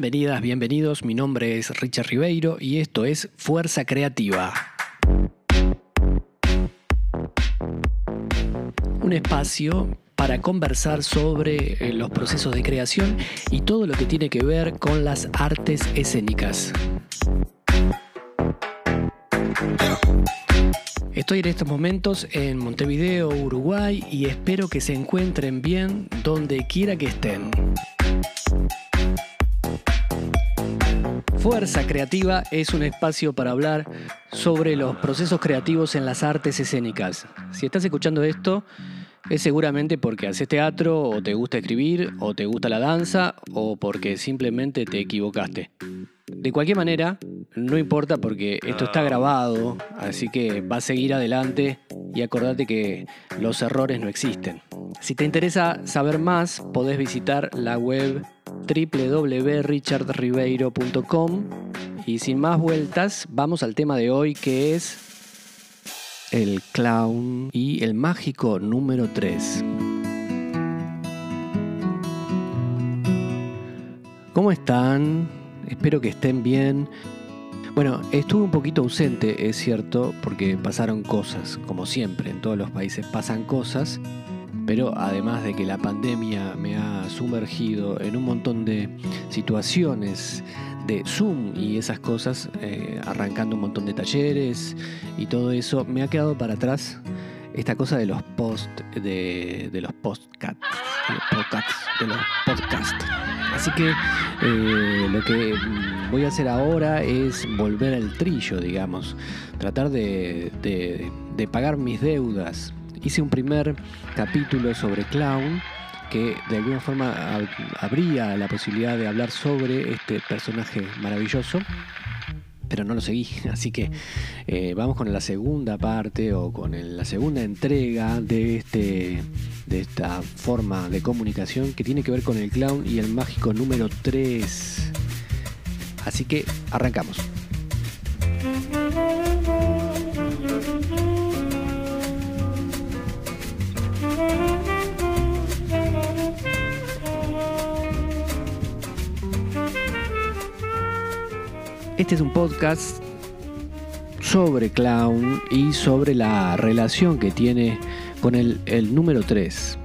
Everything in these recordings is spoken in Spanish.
Bienvenidas, bienvenidos, mi nombre es Richard Ribeiro y esto es Fuerza Creativa. Un espacio para conversar sobre eh, los procesos de creación y todo lo que tiene que ver con las artes escénicas. Estoy en estos momentos en Montevideo, Uruguay y espero que se encuentren bien donde quiera que estén. Fuerza Creativa es un espacio para hablar sobre los procesos creativos en las artes escénicas. Si estás escuchando esto, es seguramente porque haces teatro o te gusta escribir o te gusta la danza o porque simplemente te equivocaste. De cualquier manera, no importa porque esto está grabado, así que va a seguir adelante y acordate que los errores no existen. Si te interesa saber más, podés visitar la web www.richardribeiro.com y sin más vueltas, vamos al tema de hoy que es el clown y el mágico número 3. ¿Cómo están? Espero que estén bien. Bueno, estuve un poquito ausente, es cierto, porque pasaron cosas, como siempre, en todos los países pasan cosas, pero además de que la pandemia me ha sumergido en un montón de situaciones de Zoom y esas cosas, eh, arrancando un montón de talleres y todo eso, me ha quedado para atrás esta cosa de los post, de, de los podcasts, de los podcasts. Así que eh, lo que voy a hacer ahora es volver al trillo, digamos, tratar de, de pagar mis deudas. Hice un primer capítulo sobre clown que de alguna forma habría la posibilidad de hablar sobre este personaje maravilloso pero no lo seguí. Así que eh, vamos con la segunda parte o con la segunda entrega de, este, de esta forma de comunicación que tiene que ver con el clown y el mágico número 3. Así que arrancamos. Este es un podcast sobre clown y sobre la relación que tiene con el, número 3.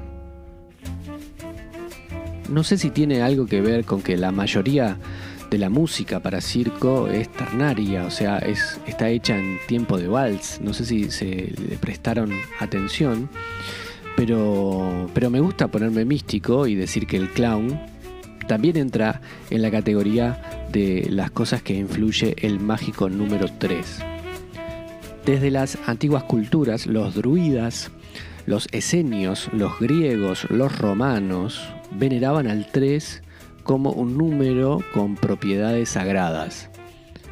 No sé si tiene algo que ver con que la mayoría de la música para circo es ternaria, o sea, es, está hecha en tiempo de vals. No sé si se le prestaron atención, pero, pero me gusta ponerme místico y decir que el clown también entra en la categoría de las cosas que influye el mágico número 3. Desde las antiguas culturas, los druidas, los esenios, los griegos, los romanos veneraban al 3 como un número con propiedades sagradas.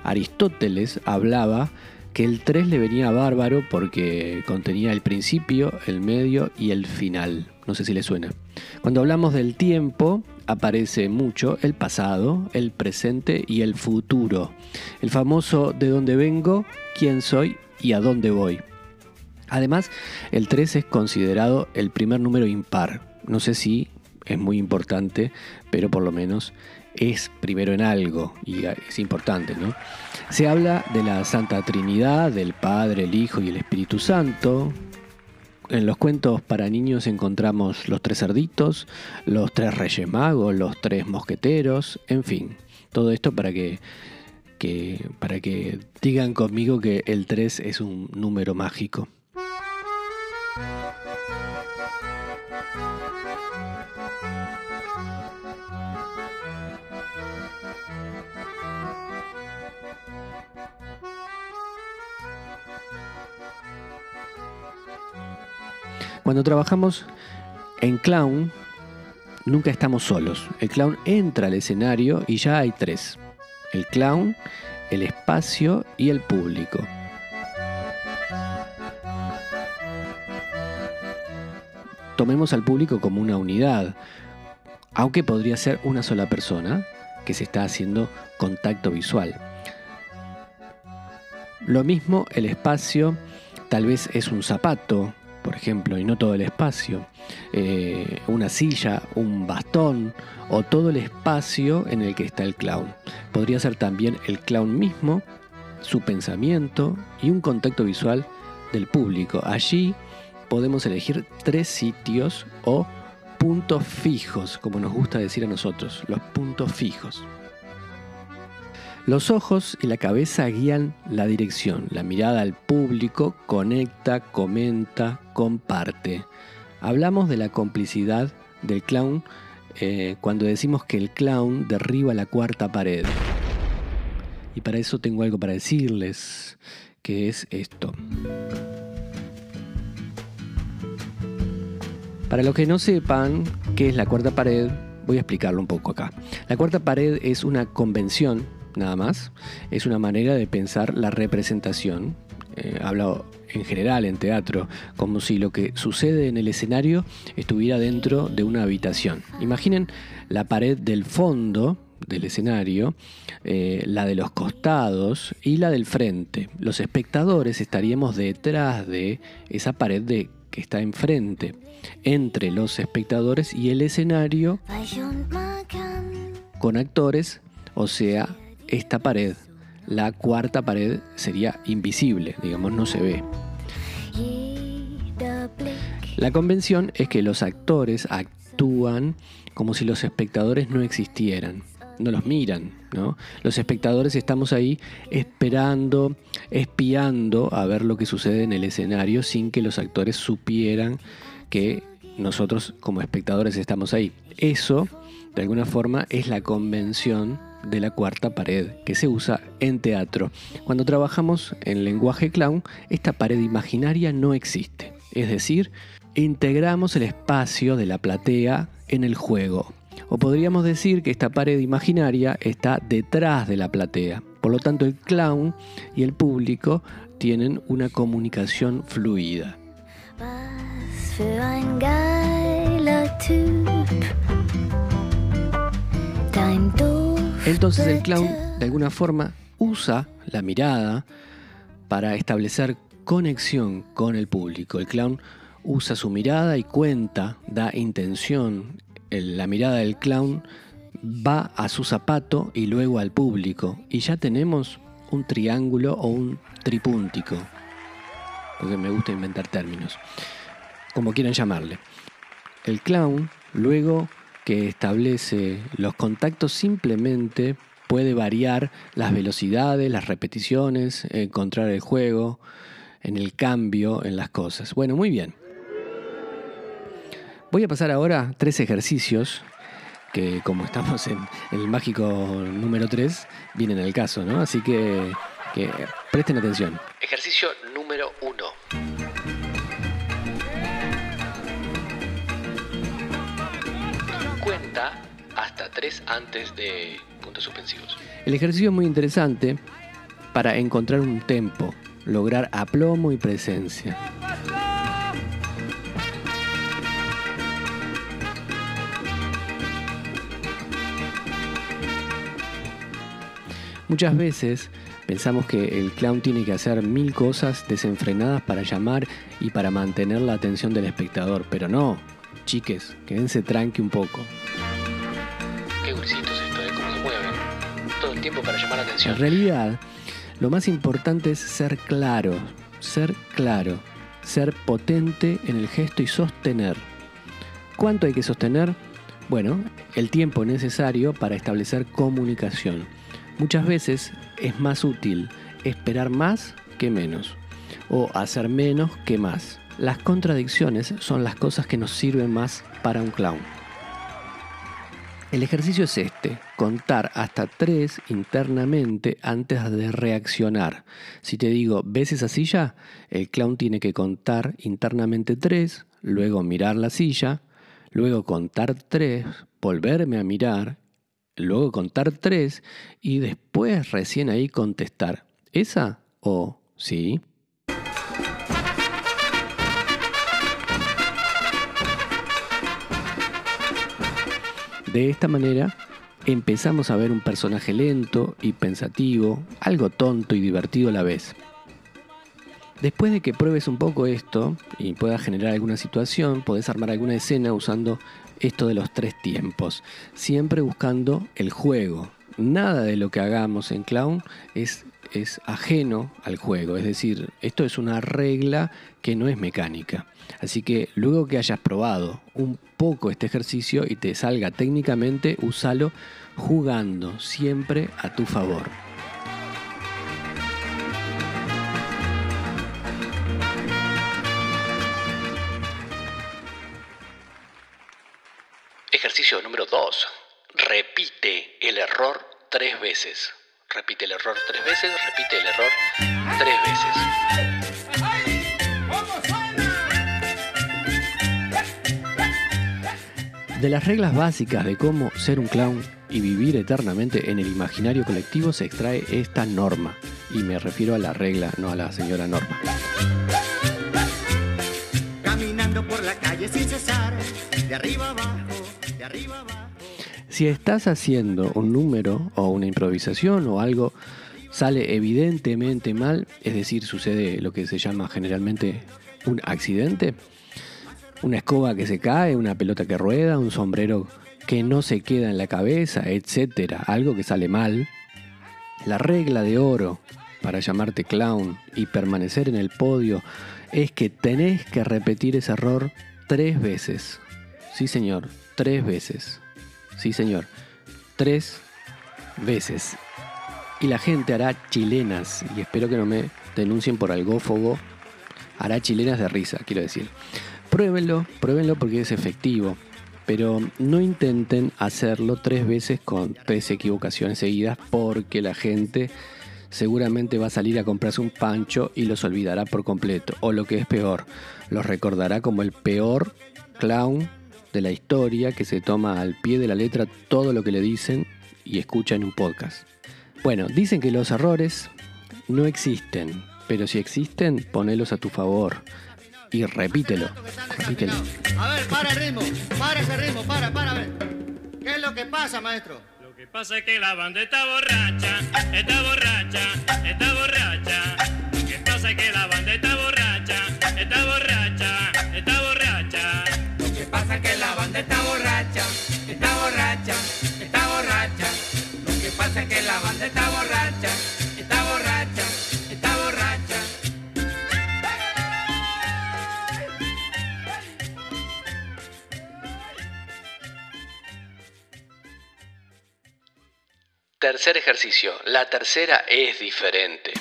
Aristóteles hablaba que el 3 le venía bárbaro porque contenía el principio, el medio y el final. No sé si le suena. Cuando hablamos del tiempo, aparece mucho el pasado, el presente y el futuro. El famoso de dónde vengo, quién soy y a dónde voy. Además, el 3 es considerado el primer número impar. No sé si es muy importante, pero por lo menos es primero en algo y es importante, ¿no? Se habla de la Santa Trinidad, del Padre, el Hijo y el Espíritu Santo, en los cuentos para niños encontramos los tres cerditos, los tres reyes magos, los tres mosqueteros, en fin, todo esto para que, para que digan conmigo que el 3 es un número mágico. Cuando trabajamos en clown, nunca estamos solos. El clown entra al escenario y ya hay tres. El clown, el espacio y el público. Tomemos al público como una unidad, aunque podría ser una sola persona que se está haciendo contacto visual. Lo mismo el espacio tal vez es un zapato, por ejemplo, y no todo el espacio. Eh, una silla, un bastón o todo el espacio en el que está el clown. Podría ser también el clown mismo, su pensamiento y un contacto visual del público. Allí podemos elegir tres sitios o puntos fijos, como nos gusta decir a nosotros, los puntos fijos. Los ojos y la cabeza guían la dirección, la mirada al público conecta, comenta, comparte. Hablamos de la complicidad del clown eh, cuando decimos que el clown derriba la cuarta pared. Y para eso tengo algo para decirles, que es esto. Para los que no sepan qué es la cuarta pared, voy a explicarlo un poco acá. La cuarta pared es una convención nada más. Es una manera de pensar la representación. Eh, en general en teatro, como si lo que sucede en el escenario estuviera dentro de una habitación. Imaginen la pared del fondo del escenario, eh, la de los costados y la del frente. Los espectadores estaríamos detrás de esa pared de, que está enfrente, entre los espectadores y el escenario con actores, o sea, esta pared, la cuarta pared, sería invisible, digamos, no se ve. La convención es que los actores actúan como si los espectadores no existieran, no los miran, ¿no? Los espectadores estamos ahí esperando, espiando a ver lo que sucede en el escenario sin que los actores supieran que nosotros como espectadores estamos ahí. Eso, de alguna forma, es la convención de la cuarta pared que se usa en teatro. Cuando trabajamos en lenguaje clown, esta pared imaginaria no existe. Es decir, integramos el espacio de la platea en el juego. O podríamos decir que esta pared imaginaria está detrás de la platea. Por lo tanto, el clown y el público tienen una comunicación fluida. Entonces el clown de alguna forma usa la mirada para establecer conexión con el público. El clown usa su mirada y cuenta, da intención. la mirada del clown va a su zapato y luego al público. Y ya tenemos un triángulo o un tripúntico. Porque me gusta inventar términos. Como quieran llamarle. El clown luego que establece los contactos simplemente puede variar las velocidades, las repeticiones, encontrar el juego, en el cambio, en las cosas. Bueno, muy bien. Voy a pasar ahora tres ejercicios que como estamos en el mágico número 3, vienen al caso, ¿no? Así que, presten atención. Ejercicio número 1. Hasta tres antes de puntos suspensivos. El ejercicio es muy interesante para encontrar un tempo, lograr aplomo y presencia. Muchas veces pensamos que el clown tiene que hacer mil cosas desenfrenadas para llamar y para mantener la atención del espectador, pero no, chiques, quédense tranqui un poco. En realidad, lo más importante es ser claro, ser claro, ser potente en el gesto y sostener. ¿Cuánto hay que sostener? Bueno, el tiempo necesario para establecer comunicación. Muchas veces es más útil esperar más que menos o hacer menos que más. Las contradicciones son las cosas que nos sirven más para un clown. El ejercicio es este, contar hasta tres internamente antes de reaccionar. Si te digo, ¿ves esa silla? El clown tiene que contar internamente tres, luego mirar la silla, luego contar tres, volverme a mirar, luego contar tres y después recién ahí contestar, ¿esa o sí? De esta manera empezamos a ver un personaje lento y pensativo, algo tonto y divertido a la vez. Después de que pruebes un poco esto y puedas generar alguna situación, podés armar alguna escena usando esto de los tres tiempos, siempre buscando el juego. Nada de lo que hagamos en clown es, es ajeno al juego, es decir, esto es una regla que no es mecánica. Así que luego que hayas probado un poco este ejercicio y te salga técnicamente, úsalo jugando siempre a tu favor. Ejercicio número 2. Repite el error tres veces. Repite el error tres veces, repite el error tres veces. De las reglas básicas de cómo ser un clown y vivir eternamente en el imaginario colectivo se extrae esta norma. Y me refiero a la regla, no a la señora Norma. Caminando por la calle sin cesar, de arriba abajo si estás haciendo un número o una improvisación o algo sale evidentemente mal, es decir, sucede lo que se llama generalmente un accidente, una escoba que se cae, una pelota que rueda, un sombrero que no se queda en la cabeza, etcétera, algo que sale mal, la regla de oro para llamarte clown y permanecer en el podio es que tenés que repetir ese error tres veces. Sí, señor, tres veces. Sí, señor, tres veces. Y la gente hará chilenas, y espero que no me denuncien por algófobo, hará chilenas de risa, quiero decir. Pruébenlo, pruébenlo porque es efectivo, pero no intenten hacerlo tres veces con tres equivocaciones seguidas porque la gente seguramente va a salir a comprarse un pancho y los olvidará por completo. O lo que es peor, los recordará como el peor clown de la historia que se toma al pie de la letra todo lo que le dicen y escucha en un podcast. Bueno, dicen que los errores no existen, pero si existen, ponelos a tu favor y repítelo. repítelo. A ver, para el ritmo, para ese ritmo, para, para, a ver. ¿Qué es lo que pasa, maestro? Lo que pasa es que la banda está borracha, está borracha, está borracha. Está borracha, está borracha, está borracha. Lo que pasa es que la banda está borracha, está borracha, está borracha. Tercer ejercicio. La tercera es diferente.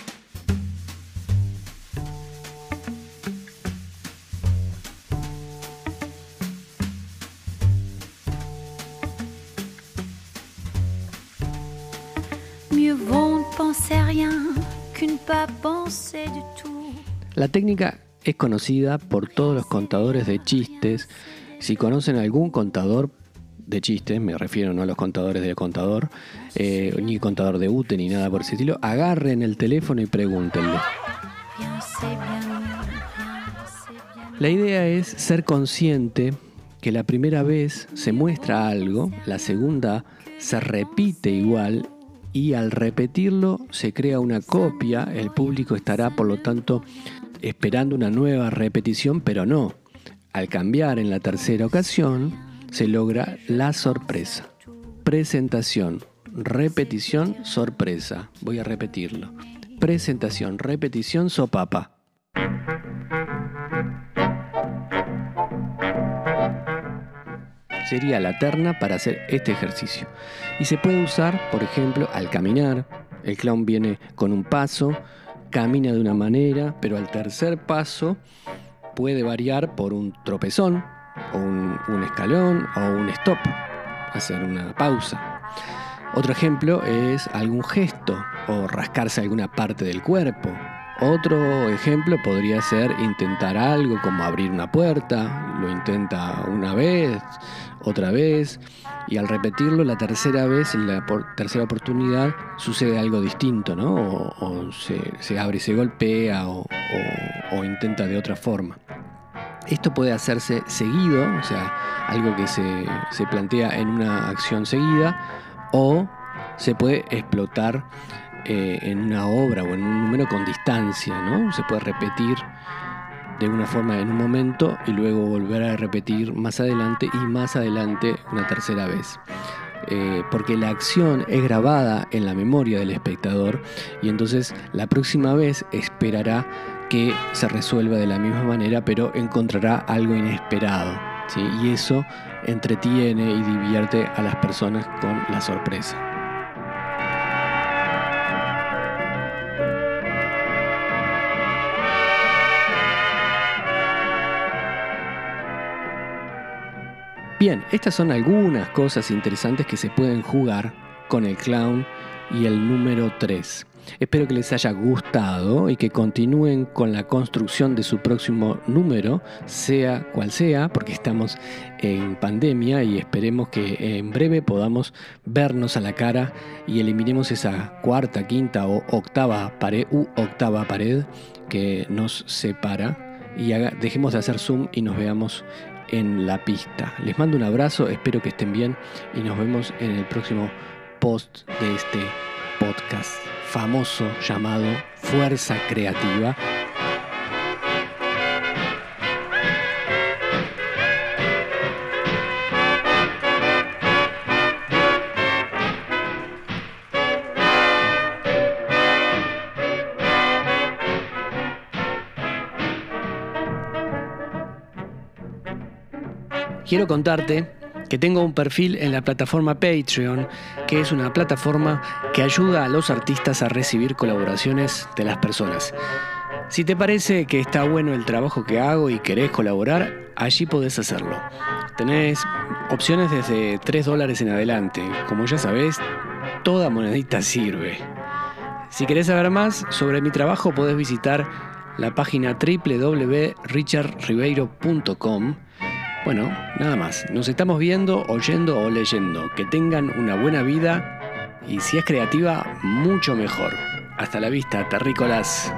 La técnica es conocida por todos los contadores de chistes. Si conocen algún contador de chistes, me refiero no a los contadores del contador, eh, ni contador de UTE ni nada por ese estilo, agarren el teléfono y pregúntenle. La idea es ser consciente que la primera vez se muestra algo, la segunda se repite igual y al repetirlo se crea una copia, el público estará por lo tanto esperando una nueva repetición, pero no. Al cambiar en la tercera ocasión, se logra la sorpresa. Presentación, repetición, sorpresa. Voy a repetirlo. Presentación, repetición, sopapa. Sería la terna para hacer este ejercicio. Y se puede usar, por ejemplo, al caminar. El clown viene con un paso, camina de una manera, pero al tercer paso puede variar por un tropezón, o un, escalón, o un stop, hacer una pausa. Otro ejemplo es algún gesto o rascarse alguna parte del cuerpo. Otro ejemplo podría ser intentar algo como abrir una puerta, lo intenta una vez, otra vez, y al repetirlo la tercera vez, en la tercera oportunidad, sucede algo distinto, ¿no? O, se, abre y se golpea o, intenta de otra forma. Esto puede hacerse seguido, o sea, algo que se, plantea en una acción seguida, o se puede explotar eh, en una obra o en un número con distancia, ¿no? Se puede repetir de una forma en un momento y luego volver a repetir más adelante y más adelante una tercera vez. Eh, porque la acción es grabada en la memoria del espectador y entonces la próxima vez esperará que se resuelva de la misma manera, pero encontrará algo inesperado. Y eso entretiene y divierte a las personas con la sorpresa. Bien, estas son algunas cosas interesantes que se pueden jugar con el clown y el número 3. Espero que les haya gustado y que continúen con la construcción de su próximo número, sea cual sea, porque estamos en pandemia y esperemos que en breve podamos vernos a la cara y eliminemos esa cuarta, quinta o octava pared u octava pared que nos separa y dejemos de hacer zoom y nos veamos en la pista. Les mando un abrazo, espero que estén bien y nos vemos en el próximo post de este podcast famoso llamado Fuerza Creativa quiero contarte que tengo un perfil en la plataforma Patreon, que es una plataforma que ayuda a los artistas a recibir colaboraciones de las personas. Si te parece que está bueno el trabajo que hago y querés colaborar, allí podés hacerlo. Tenés opciones desde 3 dólares en adelante. Como ya sabés, toda monedita sirve. Si querés saber más sobre mi trabajo, podés visitar la página www.richardribeiro.com bueno, nada más. Nos estamos viendo, oyendo o leyendo. Que tengan una buena vida y si es creativa, mucho mejor. Hasta la vista, terrícolas.